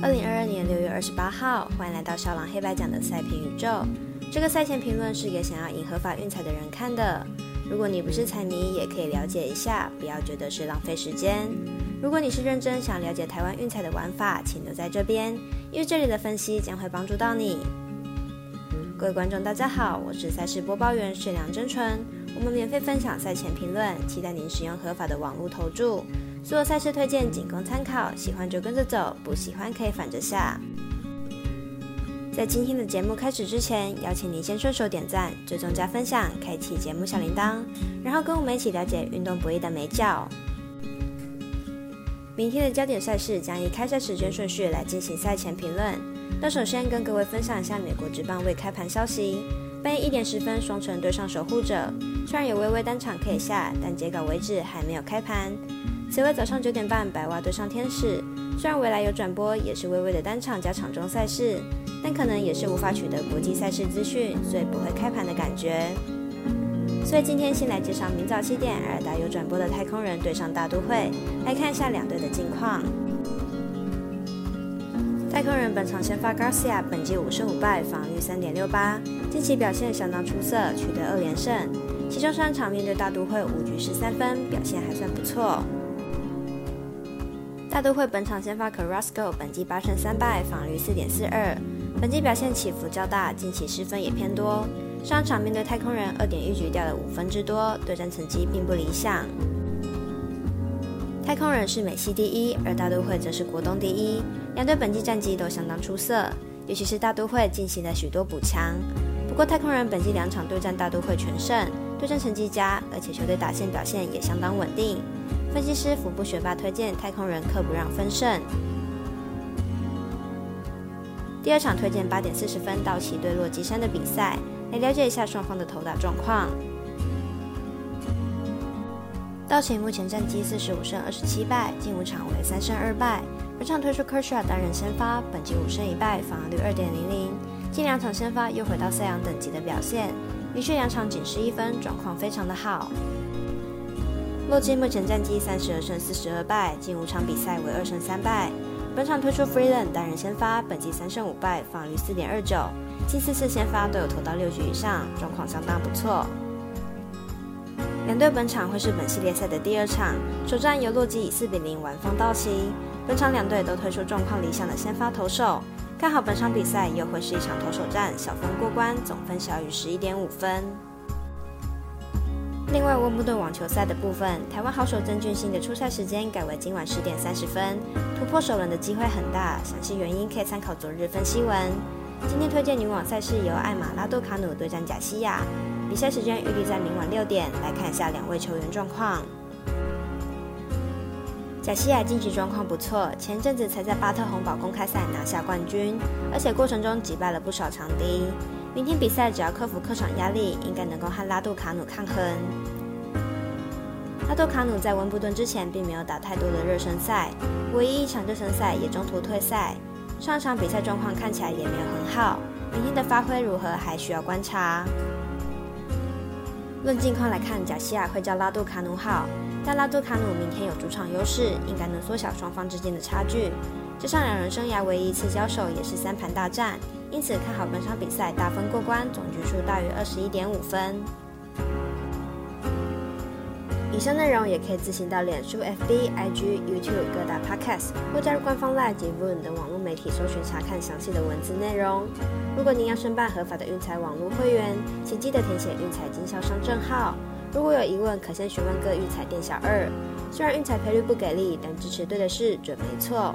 二零二二年六月二十八号，欢迎来到少狼黑白讲的赛评宇宙。这个赛前评论是给想要赢合法运彩的人看的。如果你不是彩迷，也可以了解一下，不要觉得是浪费时间。如果你是认真想了解台湾运彩的玩法，请留在这边，因为这里的分析将会帮助到你。各位观众，大家好，我是赛事播报员水良真纯。我们免费分享赛前评论，期待您使用合法的网络投注。所有赛事推荐仅供参考，喜欢就跟着走，不喜欢可以反着下。在今天的节目开始之前，邀请您先顺手点赞、追踪加分享、开启节目小铃铛，然后跟我们一起了解运动博弈的美角。明天的焦点赛事将以开赛时间顺序来进行赛前评论。那首先跟各位分享一下美国职棒未开盘消息：半夜一点十分，双城对上守护者，虽然有微微单场可以下，但截稿为止还没有开盘。此外，早上九点半，白袜对上天使。虽然未来有转播，也是微微的单场加场中赛事，但可能也是无法取得国际赛事资讯，所以不会开盘的感觉。所以今天先来介绍明早七点尔达有转播的太空人对上大都会，来看一下两队的近况。太空人本场先发 Garcia，本季五胜五败，防御三点六八，近期表现相当出色，取得二连胜。其中三场面对大都会五局失三分，表现还算不错。大都会本场先发 Carrasco，本季八胜三败，防率四点四二，本季表现起伏较大，近期失分也偏多。上场面对太空人，二点一局掉了五分之多，对战成绩并不理想。太空人是美系第一，而大都会则是国东第一，两队本季战绩都相当出色，尤其是大都会进行了许多补强。不过太空人本季两场对战大都会全胜，对战成绩佳，而且球队打线表现也相当稳定。分析师福布学霸推荐太空人客不让分胜。第二场推荐八点四十分道奇对洛基山的比赛，来了解一下双方的投打状况。道奇目前战绩四十五胜二十七败，近五场为三胜二败。本场推出 Kershaw 担任先发，本季五胜一败，防御率二点零零。近两场先发又回到赛扬等级的表现，连续两场仅失一分，状况非常的好。洛基目前战绩三十二胜四十二败，近五场比赛为二胜三败。本场推出 Freeland 单人先发，本季三胜五败，防御四点二九，近四次先发都有投到六局以上，状况相当不错。两队本场会是本系列赛的第二场，首战由洛基以四比零完封道奇。本场两队都推出状况理想的先发投手，看好本场比赛又会是一场投手战，小分过关，总分小于十一点五分。另外，温布顿网球赛的部分，台湾好手曾俊欣的出赛时间改为今晚十点三十分，突破首轮的机会很大。详细原因可以参考昨日分析文。今天推荐女网赛事由艾玛拉多卡努对战贾西亚，比赛时间预计在明晚六点。来看一下两位球员状况。贾西亚近期状况不错，前阵子才在巴特洪堡公开赛拿下冠军，而且过程中击败了不少强敌。明天比赛只要克服客场压力，应该能够和拉杜卡努抗衡。拉杜卡努在温布顿之前并没有打太多的热身赛，唯一一场热身赛也中途退赛。上场比赛状况看起来也没有很好，明天的发挥如何还需要观察。论近况来看，贾西亚会叫拉杜卡努好，但拉杜卡努明天有主场优势，应该能缩小双方之间的差距。加上两人生涯唯一一次交手也是三盘大战。因此看好本场比赛大分过关，总局数大于二十一点五分。以上内容也可以自行到脸书、FB、IG、YouTube 各大 Podcast 或加入官方 Live 及 Voon 等网络媒体搜寻查看详细的文字内容。如果您要申办合法的运彩网络会员，请记得填写运彩经销商证号。如果有疑问，可先询问各运彩店小二。虽然运彩赔率不给力，但支持对的事准没错。